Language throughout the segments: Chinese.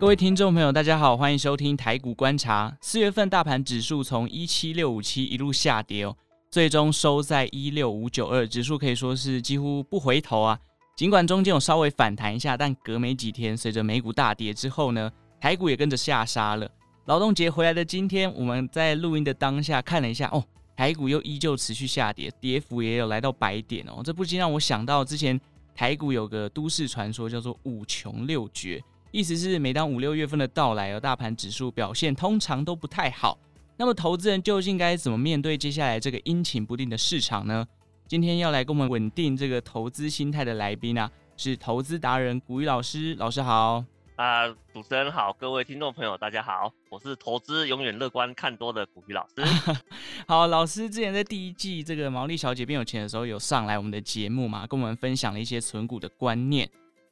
各位听众朋友，大家好，欢迎收听台股观察。四月份大盘指数从一七六五七一路下跌哦，最终收在一六五九二，指数可以说是几乎不回头啊。尽管中间有稍微反弹一下，但隔没几天，随着美股大跌之后呢，台股也跟着下杀了。劳动节回来的今天，我们在录音的当下看了一下哦，台股又依旧持续下跌，跌幅也有来到百点哦。这不禁让我想到之前台股有个都市传说，叫做五穷六绝。意思是，每当五六月份的到来，而大盘指数表现通常都不太好。那么，投资人究竟该怎么面对接下来这个阴晴不定的市场呢？今天要来跟我们稳定这个投资心态的来宾啊，是投资达人古雨老师。老师好。啊、呃，主持人好，各位听众朋友大家好，我是投资永远乐观看多的古雨老师。好，老师之前在第一季这个毛利小姐变有钱的时候，有上来我们的节目嘛，跟我们分享了一些存股的观念。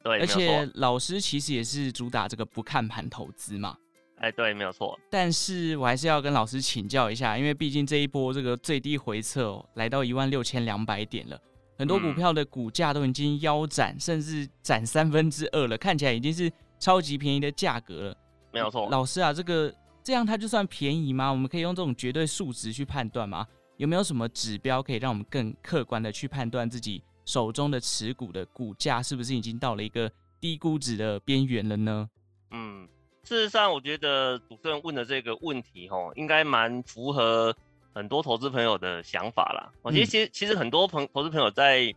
对，而且老师其实也是主打这个不看盘投资嘛。哎，对，没有错。但是我还是要跟老师请教一下，因为毕竟这一波这个最低回撤哦，来到一万六千两百点了，很多股票的股价都已经腰斩，嗯、甚至斩三分之二了，看起来已经是超级便宜的价格了。没有错。老师啊，这个这样它就算便宜吗？我们可以用这种绝对数值去判断吗？有没有什么指标可以让我们更客观的去判断自己？手中的持股的股价是不是已经到了一个低估值的边缘了呢？嗯，事实上，我觉得主持人问的这个问题，吼，应该蛮符合很多投资朋友的想法啦。我其实，其实，其实很多朋投资朋友在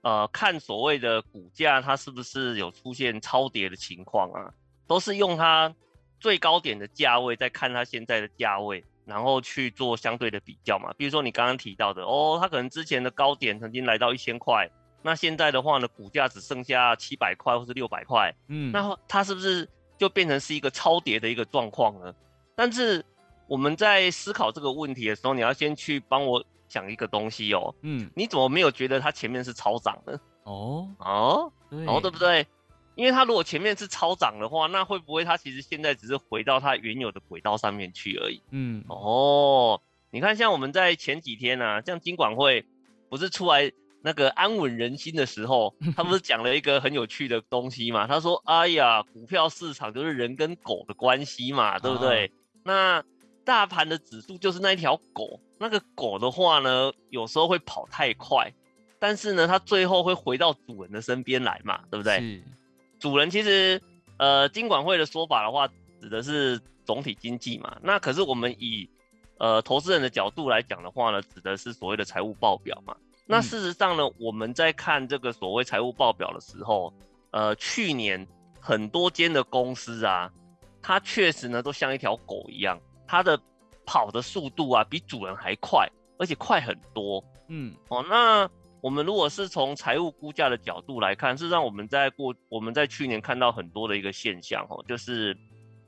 呃看所谓的股价，它是不是有出现超跌的情况啊，都是用它最高点的价位在看它现在的价位。然后去做相对的比较嘛，比如说你刚刚提到的哦，它可能之前的高点曾经来到一千块，那现在的话呢，股价只剩下七百块或是六百块，嗯，那它是不是就变成是一个超跌的一个状况呢？但是我们在思考这个问题的时候，你要先去帮我想一个东西哦，嗯，你怎么没有觉得它前面是超涨呢？哦哦，对哦，对不对？因为它如果前面是超涨的话，那会不会它其实现在只是回到它原有的轨道上面去而已？嗯，哦，你看像我们在前几天啊，像金管会不是出来那个安稳人心的时候，他不是讲了一个很有趣的东西嘛？他说：“哎呀，股票市场就是人跟狗的关系嘛，对不对？啊、那大盘的指数就是那一条狗，那个狗的话呢，有时候会跑太快，但是呢，它最后会回到主人的身边来嘛，对不对？”是。主人其实，呃，金管会的说法的话，指的是总体经济嘛。那可是我们以，呃，投资人的角度来讲的话呢，指的是所谓的财务报表嘛。那事实上呢，我们在看这个所谓财务报表的时候，呃，去年很多间的公司啊，它确实呢都像一条狗一样，它的跑的速度啊比主人还快，而且快很多。嗯，哦，那。我们如果是从财务估价的角度来看，事实上我们在过我们在去年看到很多的一个现象哦，就是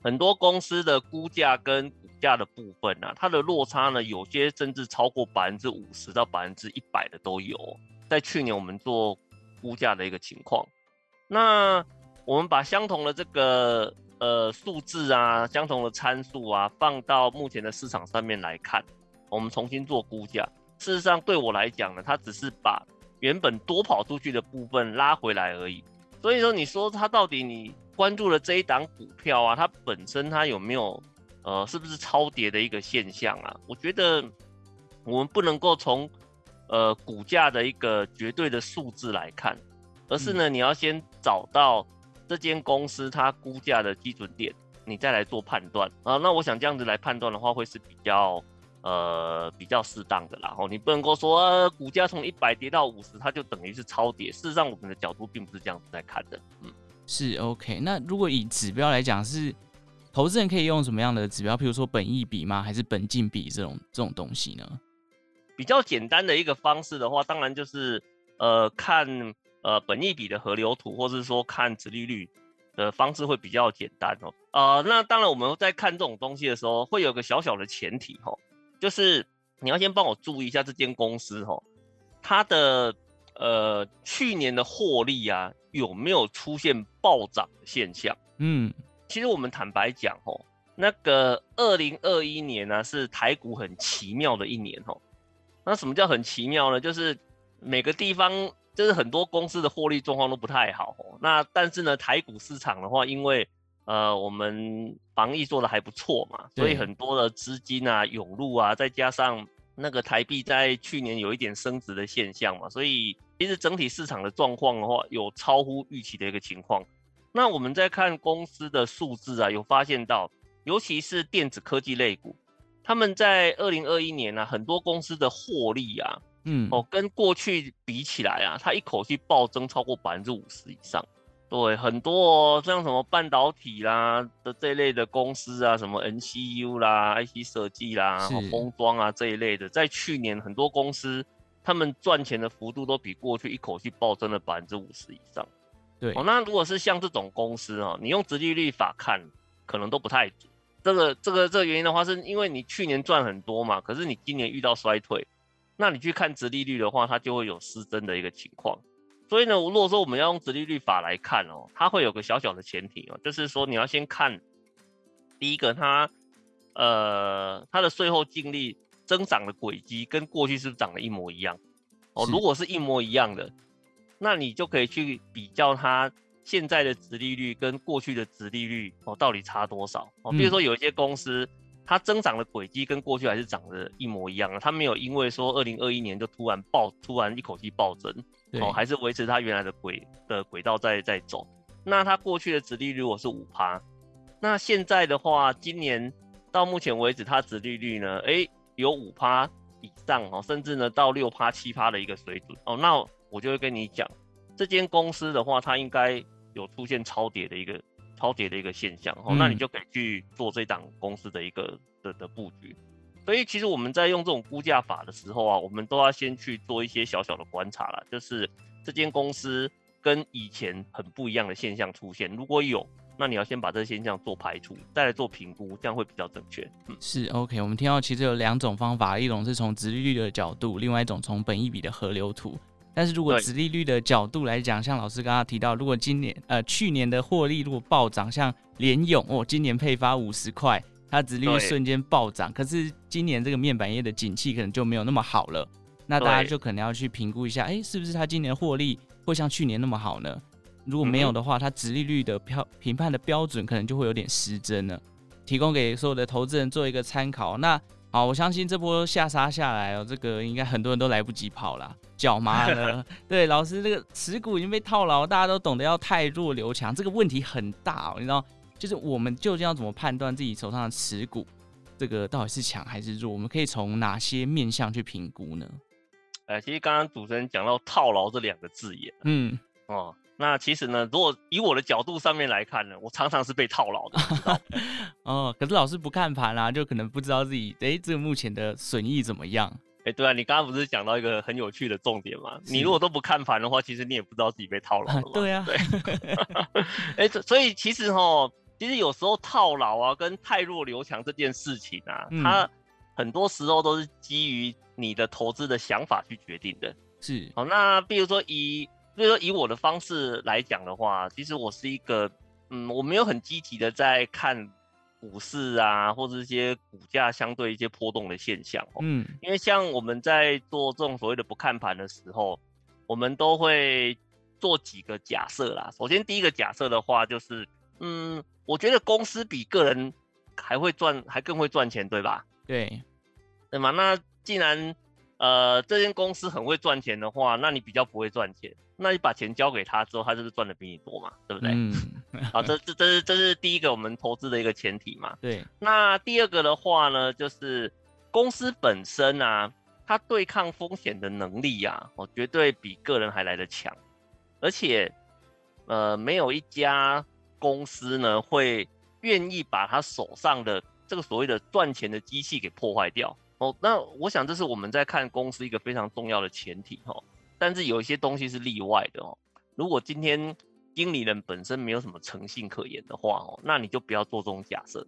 很多公司的估价跟股价的部分啊，它的落差呢，有些甚至超过百分之五十到百分之一百的都有。在去年我们做估价的一个情况，那我们把相同的这个呃数字啊，相同的参数啊，放到目前的市场上面来看，我们重新做估价。事实上，对我来讲呢，它只是把原本多跑出去的部分拉回来而已。所以说，你说它到底你关注了这一档股票啊，它本身它有没有呃，是不是超跌的一个现象啊？我觉得我们不能够从呃股价的一个绝对的数字来看，而是呢，你要先找到这间公司它估价的基准点，你再来做判断啊。那我想这样子来判断的话，会是比较。呃，比较适当的啦，然后你不能够说、呃、股价从一百跌到五十，它就等于是超跌。事实上，我们的角度并不是这样子在看的。嗯，是 OK。那如果以指标来讲，是投资人可以用什么样的指标？譬如说本益比吗？还是本净比这种这种东西呢？比较简单的一个方式的话，当然就是呃看呃本益比的河流图，或是说看殖利率的方式会比较简单哦。呃，那当然我们在看这种东西的时候，会有个小小的前提哈。就是你要先帮我注意一下这间公司吼，它的呃去年的获利啊有没有出现暴涨的现象？嗯，其实我们坦白讲哦，那个二零二一年呢是台股很奇妙的一年哦。那什么叫很奇妙呢？就是每个地方就是很多公司的获利状况都不太好哦。那但是呢，台股市场的话，因为呃，我们防疫做的还不错嘛，所以很多的资金啊涌入啊，再加上那个台币在去年有一点升值的现象嘛，所以其实整体市场的状况的话，有超乎预期的一个情况。那我们在看公司的数字啊，有发现到，尤其是电子科技类股，他们在二零二一年啊，很多公司的获利啊，嗯，哦，跟过去比起来啊，它一口气暴增超过百分之五十以上。对，很多哦，像什么半导体啦的这一类的公司啊，什么 NCU 啦、IC 设计啦、封装啊这一类的，在去年很多公司他们赚钱的幅度都比过去一口气暴增了百分之五十以上。对，哦，那如果是像这种公司哦，你用殖利率法看，可能都不太准。这个这个这个原因的话，是因为你去年赚很多嘛，可是你今年遇到衰退，那你去看殖利率的话，它就会有失真的一个情况。所以呢，如果说我们要用直利率法来看哦，它会有个小小的前提哦，就是说你要先看第一个它呃它的税后净利增长的轨迹跟过去是不是长得一模一样哦？如果是一模一样的。那你就可以去比较它现在的殖利率跟过去的殖利率哦，到底差多少哦？比如说有一些公司，它增长的轨迹跟过去还是长得一模一样的，它没有因为说二零二一年就突然爆，突然一口气暴增哦，还是维持它原来的轨的轨道在在走。那它过去的殖利率如果是五趴，那现在的话，今年到目前为止，它殖利率呢，哎，有五趴以上哦，甚至呢到六趴七趴的一个水准哦，那。我就会跟你讲，这间公司的话，它应该有出现超跌的一个超跌的一个现象，哦、嗯，那你就可以去做这档公司的一个的的布局。所以其实我们在用这种估价法的时候啊，我们都要先去做一些小小的观察啦，就是这间公司跟以前很不一样的现象出现，如果有，那你要先把这个现象做排除，再来做评估，这样会比较正确。嗯，是 OK。我们听到其实有两种方法，一种是从殖利率的角度，另外一种从本益比的河流图。但是如果殖利率的角度来讲，像老师刚刚提到，如果今年呃去年的获利如果暴涨，像联咏哦，今年配发五十块，它殖利率瞬间暴涨，可是今年这个面板业的景气可能就没有那么好了，那大家就可能要去评估一下，哎、欸，是不是它今年获利会像去年那么好呢？如果没有的话，它殖利率的标评判的标准可能就会有点失真了，提供给所有的投资人做一个参考。那好，我相信这波下杀下来哦，这个应该很多人都来不及跑了，脚麻了。对，老师，这个持股已经被套牢，大家都懂得要汰弱留强，这个问题很大哦。你知道，就是我们究竟要怎么判断自己手上的持股，这个到底是强还是弱？我们可以从哪些面向去评估呢？呃，其实刚刚主持人讲到套牢这两个字眼，嗯，哦。那其实呢，如果以我的角度上面来看呢，我常常是被套牢的。哦，可是老师不看盘啦，就可能不知道自己哎，这个目前的损益怎么样？哎，对啊，你刚刚不是讲到一个很有趣的重点吗？你如果都不看盘的话，其实你也不知道自己被套牢了。对啊，对。哎，所以其实哈，其实有时候套牢啊，跟太弱留强这件事情啊，嗯、它很多时候都是基于你的投资的想法去决定的。是。好，那比如说以比如说，以我的方式来讲的话，其实我是一个，嗯，我没有很积极的在看股市啊，或者一些股价相对一些波动的现象。嗯，因为像我们在做这种所谓的不看盘的时候，我们都会做几个假设啦。首先，第一个假设的话就是，嗯，我觉得公司比个人还会赚，还更会赚钱，对吧？对，对吗？那既然呃这间公司很会赚钱的话，那你比较不会赚钱。那你把钱交给他之后，他就是赚的比你多嘛，对不对？嗯，好，这这这是这是第一个我们投资的一个前提嘛。对。那第二个的话呢，就是公司本身啊，它对抗风险的能力呀、啊，哦，绝对比个人还来得强。而且，呃，没有一家公司呢会愿意把他手上的这个所谓的赚钱的机器给破坏掉。哦，那我想这是我们在看公司一个非常重要的前提哦。但是有一些东西是例外的哦。如果今天经理人本身没有什么诚信可言的话哦，那你就不要做这种假设。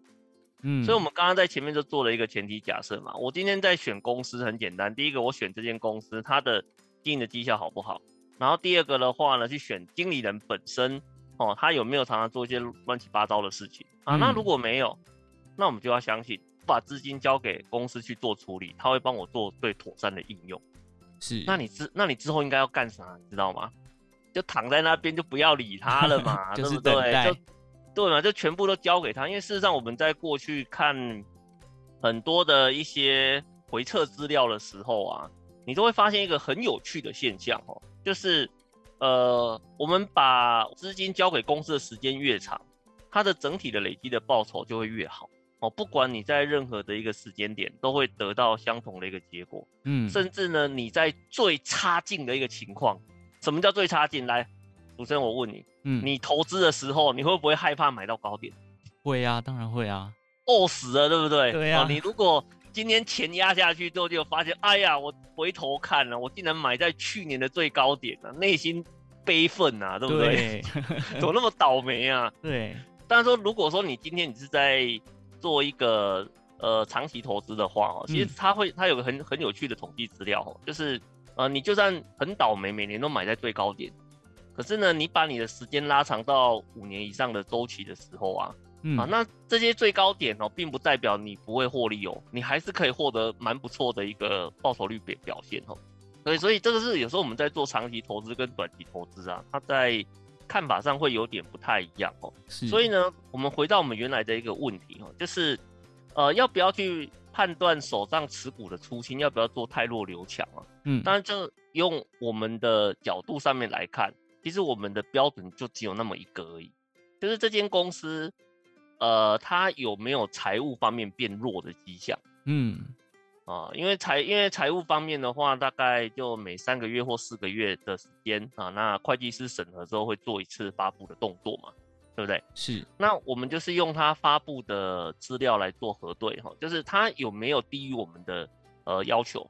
嗯，所以我们刚刚在前面就做了一个前提假设嘛。我今天在选公司很简单，第一个我选这间公司它的经营的绩效好不好，然后第二个的话呢，去选经理人本身哦，他有没有常常做一些乱七八糟的事情啊？那如果没有，那我们就要相信，把资金交给公司去做处理，他会帮我做最妥善的应用。是，那你之那你之后应该要干啥？你知道吗？就躺在那边就不要理他了嘛，对不对？就对嘛，就全部都交给他。因为事实上我们在过去看很多的一些回测资料的时候啊，你都会发现一个很有趣的现象哦，就是呃，我们把资金交给公司的时间越长，它的整体的累积的报酬就会越好。哦，不管你在任何的一个时间点，都会得到相同的一个结果。嗯，甚至呢，你在最差劲的一个情况，什么叫最差劲？来，主持人，我问你，嗯，你投资的时候，你会不会害怕买到高点？会啊，当然会啊，饿死了，对不对？对啊。哦，你如果今天钱压下去之后，就发现，哎呀，我回头看了，我竟然买在去年的最高点啊，内心悲愤啊，对不对？对 怎么那么倒霉啊？对。但是说，如果说你今天你是在做一个呃长期投资的话哦，其实它会它有个很很有趣的统计资料哦，就是呃你就算很倒霉，每年都买在最高点，可是呢，你把你的时间拉长到五年以上的周期的时候啊，嗯、啊，那这些最高点哦，并不代表你不会获利哦，你还是可以获得蛮不错的一个报酬率表表现哦。所以所以这个是有时候我们在做长期投资跟短期投资啊，它在看法上会有点不太一样哦，所以呢，我们回到我们原来的一个问题哦，就是，呃，要不要去判断手上持股的初心，要不要做太弱留强啊？嗯，当然，就用我们的角度上面来看，其实我们的标准就只有那么一个而已，就是这间公司，呃，它有没有财务方面变弱的迹象？嗯。啊，因为财因为财务方面的话，大概就每三个月或四个月的时间啊，那会计师审核之后会做一次发布的动作嘛，对不对？是。那我们就是用他发布的资料来做核对哈，就是他有没有低于我们的呃要求？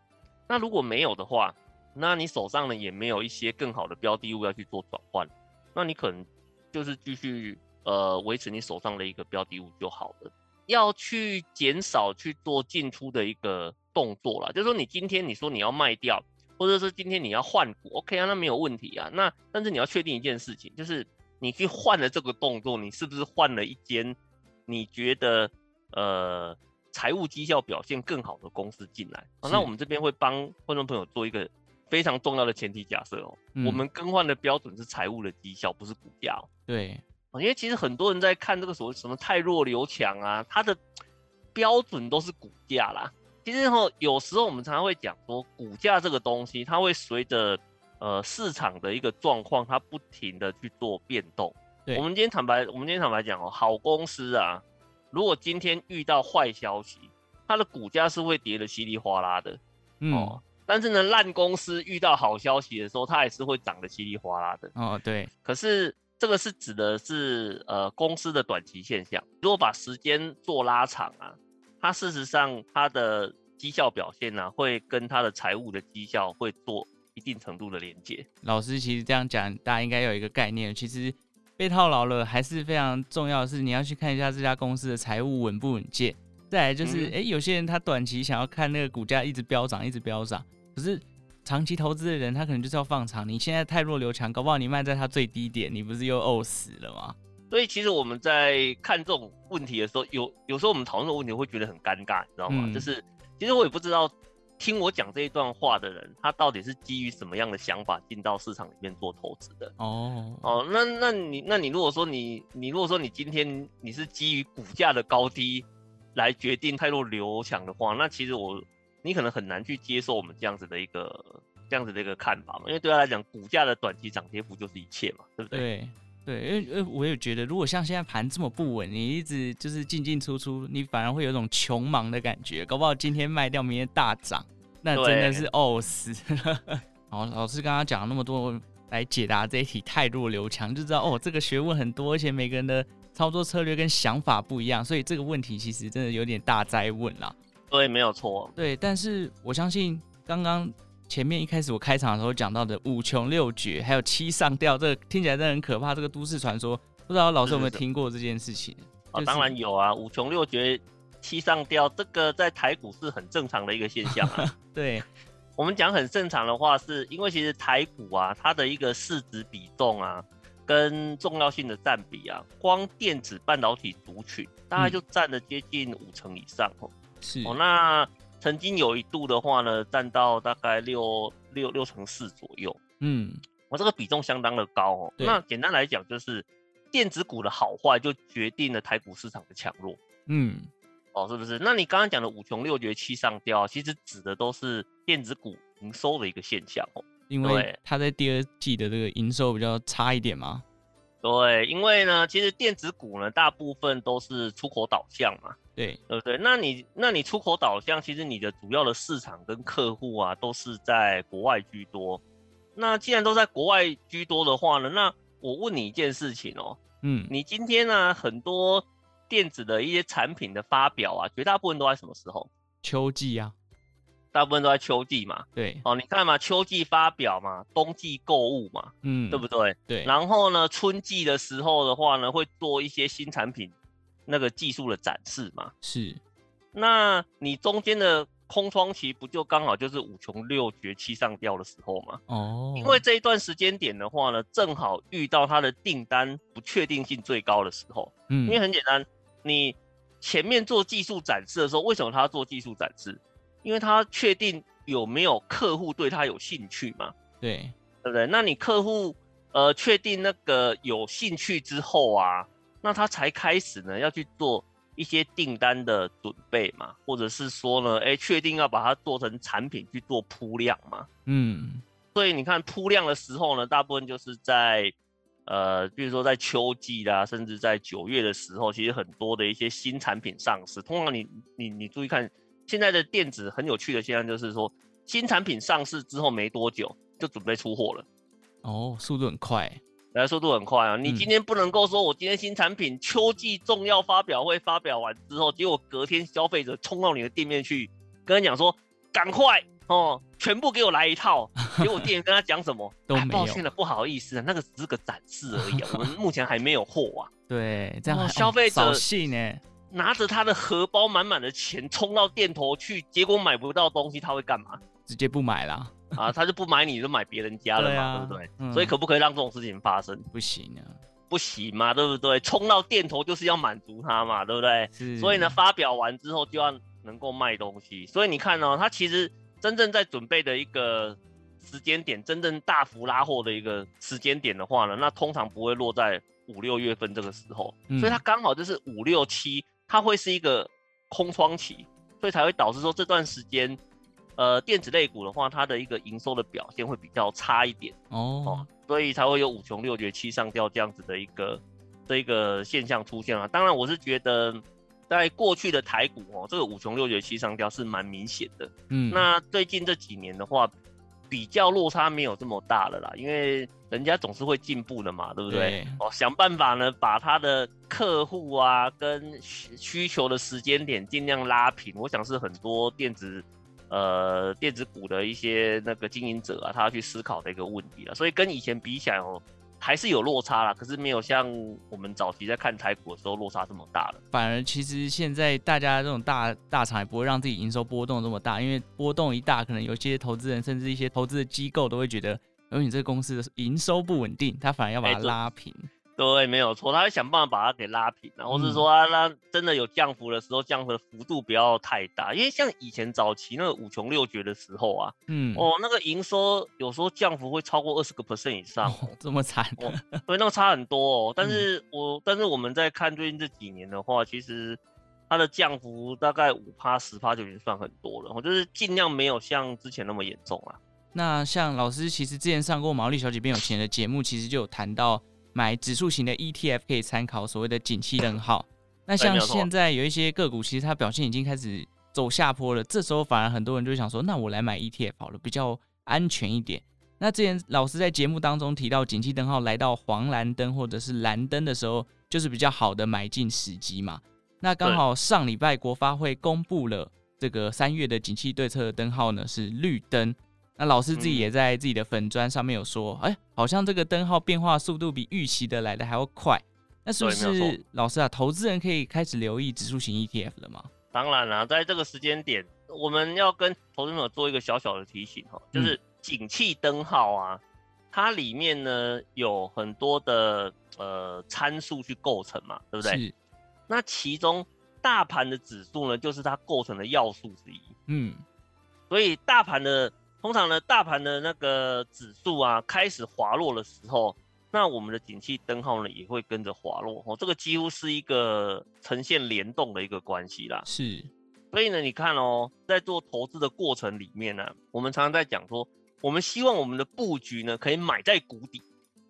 那如果没有的话，那你手上呢也没有一些更好的标的物要去做转换，那你可能就是继续呃维持你手上的一个标的物就好了。要去减少去做进出的一个动作啦，就是说你今天你说你要卖掉，或者是今天你要换股，OK 啊，那没有问题啊。那但是你要确定一件事情，就是你去换了这个动作，你是不是换了一间你觉得呃财务绩效表现更好的公司进来？啊，那我们这边会帮观众朋友做一个非常重要的前提假设哦，嗯，我们更换的标准是财务的绩效，不是股价哦。对。因为其实很多人在看这个所谓什么太弱留强啊，它的标准都是股价啦。其实哈，有时候我们常常会讲说，股价这个东西，它会随着呃市场的一个状况，它不停的去做变动。我们今天坦白，我们今天坦白讲哦，好公司啊，如果今天遇到坏消息，它的股价是会跌的稀里哗啦的。嗯。哦，但是呢，烂公司遇到好消息的时候，它也是会涨得稀里哗啦的。哦，对。可是。这个是指的是呃公司的短期现象，如果把时间做拉长啊，它事实上它的绩效表现呢、啊，会跟它的财务的绩效会做一定程度的连接。老师其实这样讲，大家应该有一个概念，其实被套牢了还是非常重要的是，你要去看一下这家公司的财务稳不稳健。再来就是，哎、嗯，有些人他短期想要看那个股价一直飙涨，一直飙涨，可是。长期投资的人，他可能就是要放长。你现在太弱留强，搞不好你卖在它最低点，你不是又呕死了吗？所以其实我们在看这种问题的时候，有有时候我们讨论这个问题会觉得很尴尬，你知道吗？嗯、就是其实我也不知道听我讲这一段话的人，他到底是基于什么样的想法进到市场里面做投资的。哦哦，那那你那你如果说你你如果说你今天你是基于股价的高低来决定太弱留强的话，那其实我。你可能很难去接受我们这样子的一个这样子的一个看法嘛，因为对他来讲，股价的短期涨跌幅就是一切嘛，对不对？对，对，因为我也觉得，如果像现在盘这么不稳，你一直就是进进出出，你反而会有一种穷忙的感觉，搞不好今天卖掉，明天大涨，那真的是哦死。好，老师刚刚讲了那么多来解答这一题太弱刘强，就知道哦，这个学问很多，而且每个人的操作策略跟想法不一样，所以这个问题其实真的有点大灾问啦。对，没有错。对，但是我相信刚刚前面一开始我开场的时候讲到的五穷六绝，还有七上吊，这个听起来真的很可怕。这个都市传说，不知道老师有没有听过这件事情？啊、就是哦，当然有啊，五穷六绝七上吊，这个在台股是很正常的一个现象啊。对，我们讲很正常的话，是因为其实台股啊，它的一个市值比重啊，跟重要性的占比啊，光电子半导体族群大概就占了接近五成以上哦。是哦，那曾经有一度的话呢，占到大概六六六成四左右。嗯，我这个比重相当的高哦。那简单来讲，就是电子股的好坏就决定了台股市场的强弱。嗯，哦，是不是？那你刚刚讲的五穷六绝七上吊，其实指的都是电子股营收的一个现象哦。因为它在第二季的这个营收比较差一点嘛。对，因为呢，其实电子股呢，大部分都是出口导向嘛。对，对不对？那你那你出口导向，其实你的主要的市场跟客户啊，都是在国外居多。那既然都在国外居多的话呢，那我问你一件事情哦，嗯，你今天呢、啊，很多电子的一些产品的发表啊，绝大部分都在什么时候？秋季啊，大部分都在秋季嘛。对，哦，你看嘛，秋季发表嘛，冬季购物嘛，嗯，对不对？对。然后呢，春季的时候的话呢，会做一些新产品。那个技术的展示嘛，是，那你中间的空窗期不就刚好就是五穷六绝七上吊的时候吗？哦，因为这一段时间点的话呢，正好遇到它的订单不确定性最高的时候。嗯，因为很简单，你前面做技术展示的时候，为什么他要做技术展示？因为他确定有没有客户对他有兴趣嘛？对，对不对？那你客户呃确定那个有兴趣之后啊。那他才开始呢，要去做一些订单的准备嘛，或者是说呢，哎，确定要把它做成产品去做铺量嘛。嗯，所以你看铺量的时候呢，大部分就是在，呃，比如说在秋季啦，甚至在九月的时候，其实很多的一些新产品上市。通常你你你注意看，现在的电子很有趣的现象就是说，新产品上市之后没多久就准备出货了。哦，速度很快。来，速度很快啊！你今天不能够说，我今天新产品秋季重要发表会发表完之后，结果隔天消费者冲到你的店面去，跟他讲说，赶快哦，全部给我来一套。结果店员跟他讲什么？都没有。抱歉了，不好意思，啊那个只是个展示而已啊，我们目前还没有货啊。对，这样、哦、消费者信呢，拿着他的荷包满满的钱冲到店头去，结果买不到东西，他会干嘛？直接不买了。啊，他就不买你，就买别人家了嘛，对，不对？嗯、所以可不可以让这种事情发生？不行啊，不行嘛，对不对？冲到店头就是要满足他嘛，对不对？所以呢，发表完之后就要能够卖东西。所以你看哦，他其实真正在准备的一个时间点，真正大幅拉货的一个时间点的话呢，那通常不会落在五六月份这个时候。嗯、所以它刚好就是五六七，它会是一个空窗期，所以才会导致说这段时间。呃，电子类股的话，它的一个营收的表现会比较差一点哦，哦，所以才会有五穷六绝七上吊这样子的一个这一个现象出现啊。当然，我是觉得在过去的台股哦，这个五穷六绝七上吊是蛮明显的。嗯，那最近这几年的话，比较落差没有这么大了啦，因为人家总是会进步的嘛，对不对？对哦，想办法呢，把他的客户啊跟需求的时间点尽量拉平。我想是很多电子。呃，电子股的一些那个经营者啊，他要去思考的一个问题啊，所以跟以前比起来哦，还是有落差啦，可是没有像我们早期在看台股的时候落差这么大了。反而其实现在大家这种大大厂也不会让自己营收波动这么大，因为波动一大，可能有些投资人甚至一些投资的机构都会觉得，因为你这个公司的营收不稳定，他反而要把它拉平。欸对，没有错，他会想办法把它给拉平，然后是说啊，那真的有降幅的时候，降幅的幅度不要太大，因为像以前早期那个五穷六绝的时候啊，嗯，哦，那个营收有时候降幅会超过二十个 percent 以上，哦，这么惨，哦，对，那个差很多哦。但是我，嗯，但是我们在看最近这几年的话，其实它的降幅大概五趴十趴就已经算很多了，我就是尽量没有像之前那么严重啊。那像老师其实之前上过毛利小姐变有钱的节目，其实就有谈到。买指数型的 ETF 可以参考所谓的景气灯号。那像现在有一些个股，其实它表现已经开始走下坡了。这时候反而很多人就想说，那我来买 ETF 好了，比较安全一点。那之前老师在节目当中提到，景气灯号来到黄蓝灯或者是蓝灯的时候，就是比较好的买进时机嘛。那刚好上礼拜国发会公布了这个三月的景气对策灯号呢是绿灯。那老师自己也在自己的粉砖上面有说，哎、嗯欸，好像这个灯号变化速度比预期的来的还要快。那是不是老师啊？投资人可以开始留意指数型 ETF 了吗？当然了，在这个时间点，我们要跟投资朋友做一个小小的提醒哈，就是景气灯号啊，它里面呢有很多的呃参数去构成嘛，对不对？是。那其中大盘的指数呢，就是它构成的要素之一。嗯。所以大盘的。通常呢，大盘的那个指数啊开始滑落的时候，那我们的景气灯号呢也会跟着滑落哦。这个几乎是一个呈现联动的一个关系啦。是，所以呢，你看哦，在做投资的过程里面呢、啊，我们常常在讲说，我们希望我们的布局呢可以买在谷底，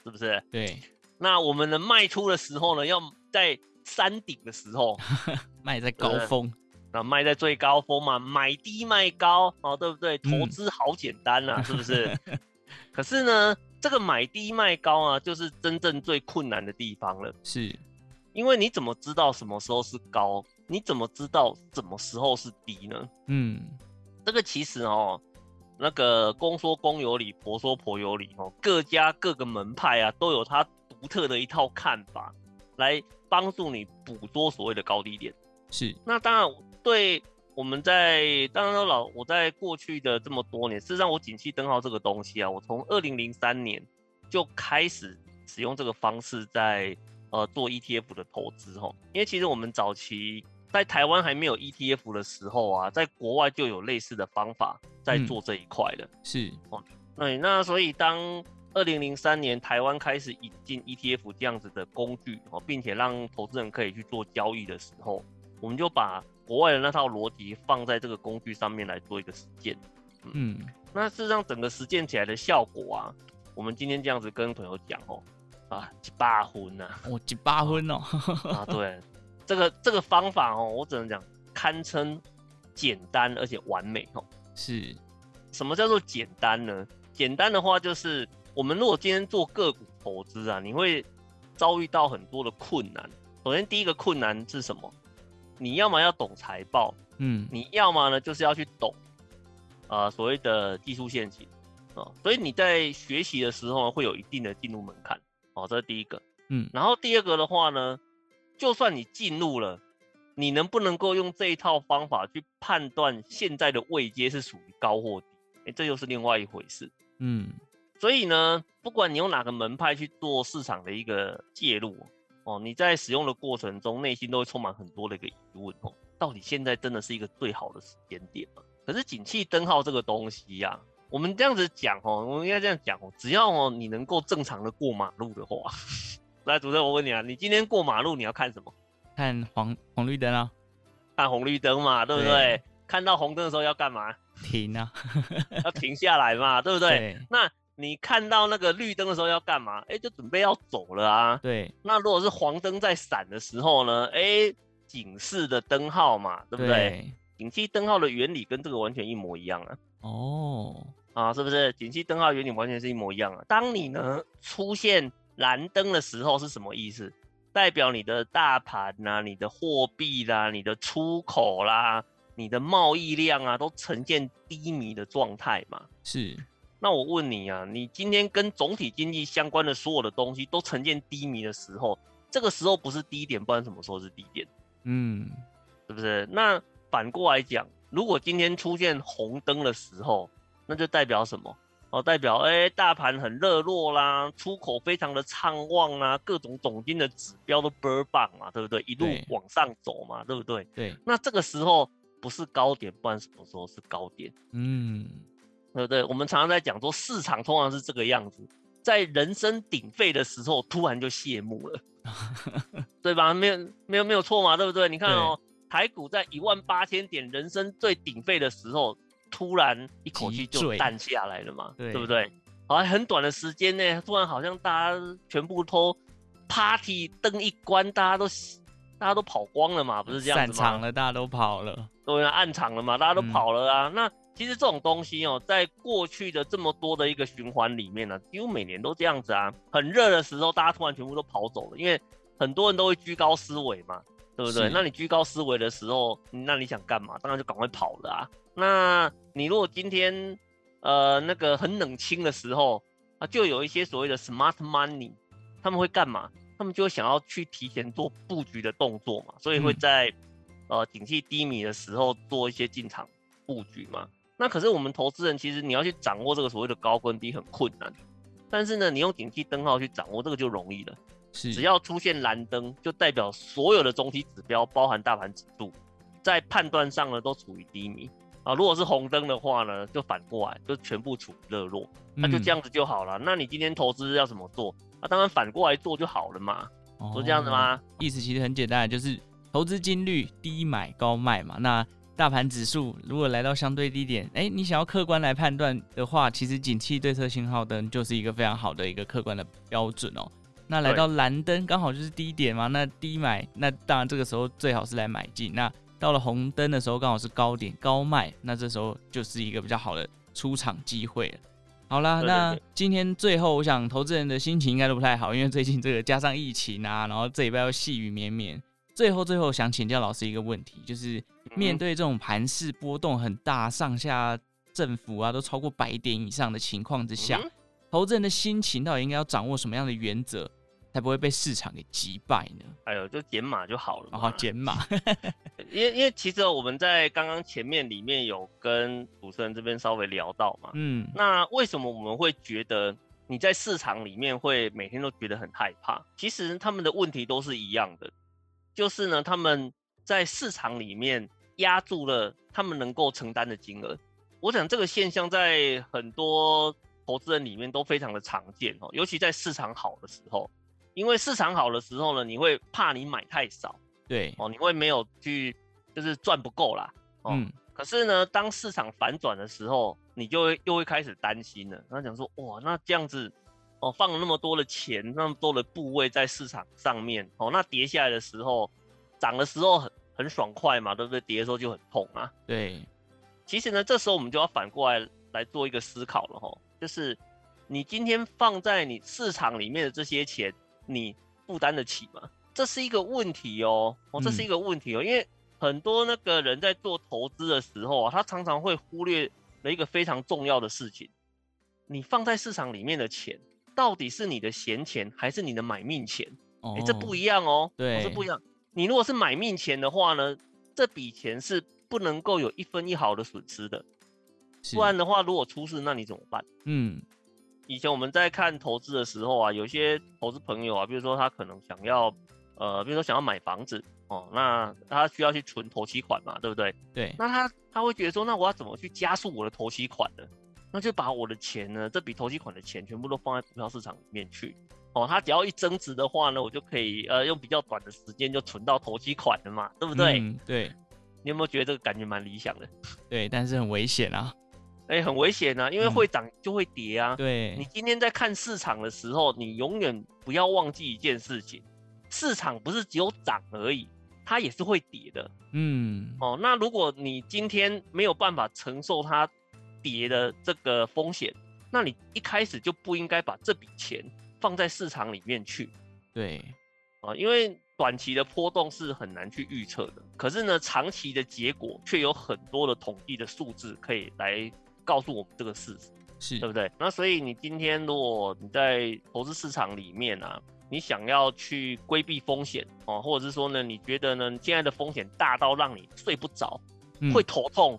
是不是？对。那我们的卖出的时候呢，要在山顶的时候 卖在高峰。那卖在最高峰嘛，买低卖高哦，对不对？投资好简单啊，嗯、是不是？可是呢，这个买低卖高啊，就是真正最困难的地方了。是，因为你怎么知道什么时候是高？你怎么知道什么时候是低呢？嗯，这个其实哦，那个公说公有理，婆说婆有理哦，各家各个门派啊，都有它独特的一套看法，来帮助你捕捉所谓的高低点。是，那当然。对，我们在当然老我在过去的这么多年，事实上我景气灯号这个东西啊，我从二零零三年就开始使用这个方式在呃做 ETF 的投资哈，因为其实我们早期在台湾还没有 ETF 的时候啊，在国外就有类似的方法在做这一块的。嗯、是哦，对，那所以当二零零三年台湾开始引进 ETF 这样子的工具哦，并且让投资人可以去做交易的时候，我们就把国外的那套逻辑放在这个工具上面来做一个实践，嗯，嗯，那事实上整个实践起来的效果啊，我们今天这样子跟朋友讲哦，啊，一百分呐，哦，几八分哦，啊，对，这个这个方法哦，我只能讲堪称简单而且完美哦。是，什么叫做简单呢？简单的话就是，我们如果今天做个股投资啊，你会遭遇到很多的困难。首先第一个困难是什么？你要么要懂财报，嗯，你要么呢就是要去懂，呃，所谓的技术线型，哦，所以你在学习的时候呢，会有一定的进入门槛，哦，这是第一个，嗯，然后第二个的话呢，就算你进入了，你能不能够用这一套方法去判断现在的位阶是属于高或低，哎，这又是另外一回事，嗯，所以呢，不管你用哪个门派去做市场的一个介入。哦，你在使用的过程中，内心都会充满很多的一个疑问哦，到底现在真的是一个最好的时间点吗？可是景气灯号这个东西呀、啊，我们这样子讲哦，我们应该这样讲哦，只要哦你能够正常的过马路的话，来，主持人我问你啊，你今天过马路你要看什么？看黄红绿灯啊，看红绿灯嘛，对不对？对，看到红灯的时候要干嘛？停啊，要停下来嘛，对不对？对，那。你看到那个绿灯的时候要干嘛？哎、欸，就准备要走了啊。对。那如果是黄灯在闪的时候呢？哎、欸，警示的灯号嘛，对不对？对。景气灯号的原理跟这个完全一模一样啊。哦。啊，是不是？景气灯号原理完全是一模一样啊。当你呢出现蓝灯的时候是什么意思？代表你的大盘呐、啊、你的货币啦、你的出口啦、你的贸易量啊，都呈现低迷的状态嘛。是。那我问你啊，你今天跟总体经济相关的所有的东西都呈现低迷的时候，这个时候不是低点，不然什么时候是低点？嗯，是不是？那反过来讲，如果今天出现红灯的时候，那就代表什么？哦，代表哎、欸，大盘很热络啦，出口非常的畅旺啦，各种总经的指标都倍儿棒嘛，对不对？一路往上走嘛，对，对不对？对。那这个时候不是高点，不然什么时候是高点？嗯。对不对？我们常常在讲说，市场通常是这个样子，在人声鼎沸的时候，突然就谢幕了，对吧？没有，没有，没有错嘛，对不对？你看哦，台股在一万八千点，人声最鼎沸的时候，突然一口气就淡下来了嘛，对，对不对？好，很短的时间内，突然好像大家全部都 party 灯一关，大家都大家都跑光了嘛，不是这样子吗？散场了，大家都跑了，对啊，暗场了嘛，大家都跑了啊，嗯、那。其实这种东西哦，在过去的这么多的一个循环里面呢，几乎每年都这样子啊。很热的时候，大家突然全部都跑走了，因为很多人都会居高思维嘛，对不对？那你居高思维的时候，那你想干嘛？当然就赶快跑了啊。那你如果今天呃那个很冷清的时候啊，就有一些所谓的 smart money，他们会干嘛？他们就会想要去提前做布局的动作嘛，所以会在、嗯、呃景气低迷的时候做一些进场布局嘛。那可是我们投资人，其实你要去掌握这个所谓的高跟低很困难，但是呢，你用景气灯号去掌握这个就容易了。是，只要出现蓝灯，就代表所有的总体指标，包含大盘指数，在判断上呢都处于低迷。啊，如果是红灯的话呢，就反过来就全部处于热络，那就这样子就好了。嗯、那你今天投资要怎么做？那、啊、当然反过来做就好了嘛，哦、是这样子吗？意思其实很简单，就是投资金率低买高卖嘛。那大盘指数如果来到相对低点，哎、欸，你想要客观来判断的话，其实景气对策信号灯就是一个非常好的一个客观的标准哦。那来到蓝灯刚好就是低点嘛，那低买，那当然这个时候最好是来买进。那到了红灯的时候刚好是高点高卖，那这时候就是一个比较好的出场机会了。好啦，对对对，那今天最后我想投资人的心情应该都不太好，因为最近这个加上疫情啊，然后这礼拜又细雨绵绵。最后最后想请教老师一个问题，就是面对这种盘势波动很大，上下振幅啊都超过百点以上的情况之下，投资人的心情到底应该要掌握什么样的原则，才不会被市场给击败呢？哎呦，就减码就好了。哦，减码。因为因为其实我们在刚刚前面里面有跟主持人这边稍微聊到嘛，嗯，那为什么我们会觉得你在市场里面会每天都觉得很害怕？其实他们的问题都是一样的。就是呢，他们在市场里面压住了他们能够承担的金额。我想这个现象在很多投资人里面都非常的常见哦，尤其在市场好的时候，因为市场好的时候呢，你会怕你买太少，对哦，你会没有去就是赚不够啦，嗯。可是呢，当市场反转的时候，你就会又会开始担心了。他讲说，哇，那这样子。哦，放了那么多的钱，那么多的部位在市场上面，哦，那跌下来的时候，涨的时候很很爽快嘛，对不对？跌的时候就很痛啊。对，其实呢，这时候我们就要反过来来做一个思考了哈，就是你今天放在你市场里面的这些钱，你负担得起吗？这是一个问题哦，哦，这是一个问题哦，嗯、因为很多那个人在做投资的时候啊，他常常会忽略了一个非常重要的事情，你放在市场里面的钱。到底是你的闲钱还是你的买命钱？哎、oh, 欸，这不一样哦。对，这不一样。你如果是买命钱的话呢，这笔钱是不能够有一分一毫的损失的。不然的话，如果出事，那你怎么办？嗯，以前我们在看投资的时候啊，有些投资朋友啊，比如说他可能想要，呃，比如说想要买房子哦，那他需要去存投期款嘛，对不对？对。那他他会觉得说，那我要怎么去加速我的投期款呢？那就把我的钱呢，这笔投机款的钱全部都放在股票市场里面去，哦，它只要一增值的话呢，我就可以呃用比较短的时间就存到投机款了嘛，对不对？嗯，对。你有没有觉得这个感觉蛮理想的？对，但是很危险啊。哎、欸，很危险啊，因为会涨就会跌啊。嗯、对。你今天在看市场的时候，你永远不要忘记一件事情，市场不是只有涨而已，它也是会跌的。嗯。哦，那如果你今天没有办法承受它。跌的这个风险，那你一开始就不应该把这笔钱放在市场里面去。对，啊，因为短期的波动是很难去预测的，可是呢，长期的结果却有很多的统计的数字可以来告诉我们这个事实，是对不对？那所以你今天如果你在投资市场里面啊，你想要去规避风险哦，或者是说呢，你觉得呢，现在的风险大到让你睡不着，嗯、会头痛。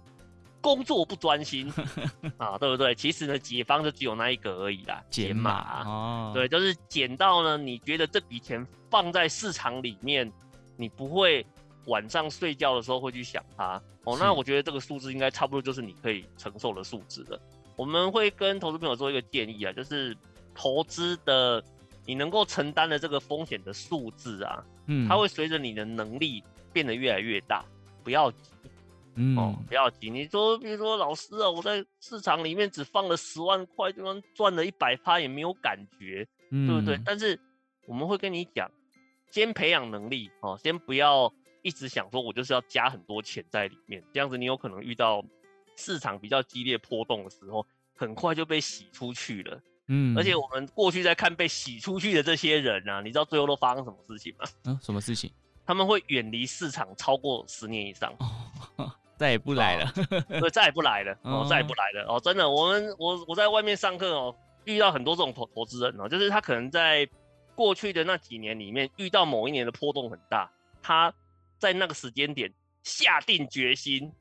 工作不专心 啊，对不对？其实呢，解方就只有那一个而已啦，减码哦。对，就是减到呢，你觉得这笔钱放在市场里面，你不会晚上睡觉的时候会去想它哦。那我觉得这个数字应该差不多就是你可以承受的数字了。我们会跟投资朋友做一个建议啊，就是投资的你能够承担的这个风险的数字啊，嗯，它会随着你的能力变得越来越大，不要急。嗯、哦，不要急。你说，比如说，老师啊，我在市场里面只放了十万块，就算赚了一百趴，也没有感觉，嗯、对不对？但是我们会跟你讲，先培养能力哦，先不要一直想说我就是要加很多钱在里面，这样子你有可能遇到市场比较激烈波动的时候，很快就被洗出去了。嗯，而且我们过去在看被洗出去的这些人啊，你知道最后都发生什么事情吗？嗯，什么事情？他们会远离市场超过十年以上。哦再也不来了，对、哦，再也不来了，哦，再也不来了，哦，真的，我们我我在外面上课哦，遇到很多这种投投资人哦，就是他可能在过去的那几年里面遇到某一年的波动很大，他在那个时间点下定决心，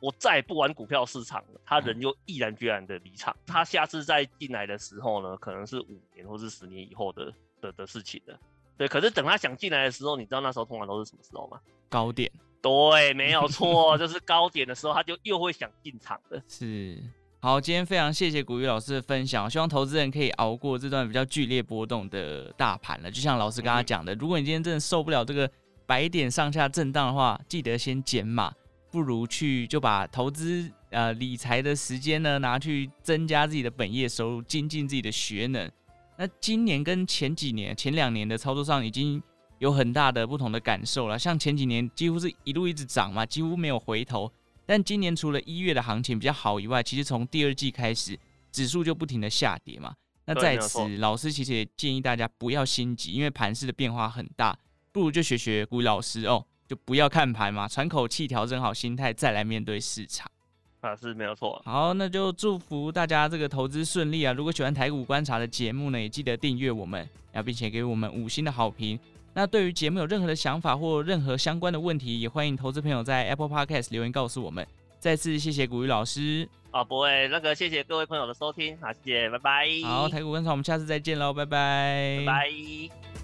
我再也不玩股票市场了，他人就毅然决然的离场，他下次再进来的时候呢，可能是五年或是十年以后的的的事情了。对，可是等他想进来的时候，你知道那时候通常都是什么时候吗？高点。对，没有 错，就是高点的时候，他就又会想进场的。是。好，今天非常谢谢古雨老师的分享，希望投资人可以熬过这段比较剧烈波动的大盘了。就像老师刚刚讲的，如果你今天真的受不了这个百点上下震荡的话，记得先减码，不如去就把投资呃理财的时间呢拿去增加自己的本业收入，精进自己的学能。那今年跟前几年、前两年的操作上已经有很大的不同的感受了。像前几年几乎是一路一直涨嘛，几乎没有回头。但今年除了一月的行情比较好以外，其实从第二季开始，指数就不停的下跌嘛。那在此，老师其实也建议大家不要心急，因为盘势的变化很大，不如就学学古老师哦，就不要看盘嘛，喘口气，调整好心态，再来面对市场。啊，是没有错。好，那就祝福大家这个投资顺利啊！如果喜欢台股观察的节目呢，也记得订阅我们，然后并且给我们五星的好评。那对于节目有任何的想法或任何相关的问题，也欢迎投资朋友在 Apple Podcast 留言告诉我们。再次谢谢古雨老师。啊，不会，那个谢谢各位朋友的收听，好，谢谢，拜拜。好，台股观察，我们下次再见喽，拜拜，拜拜。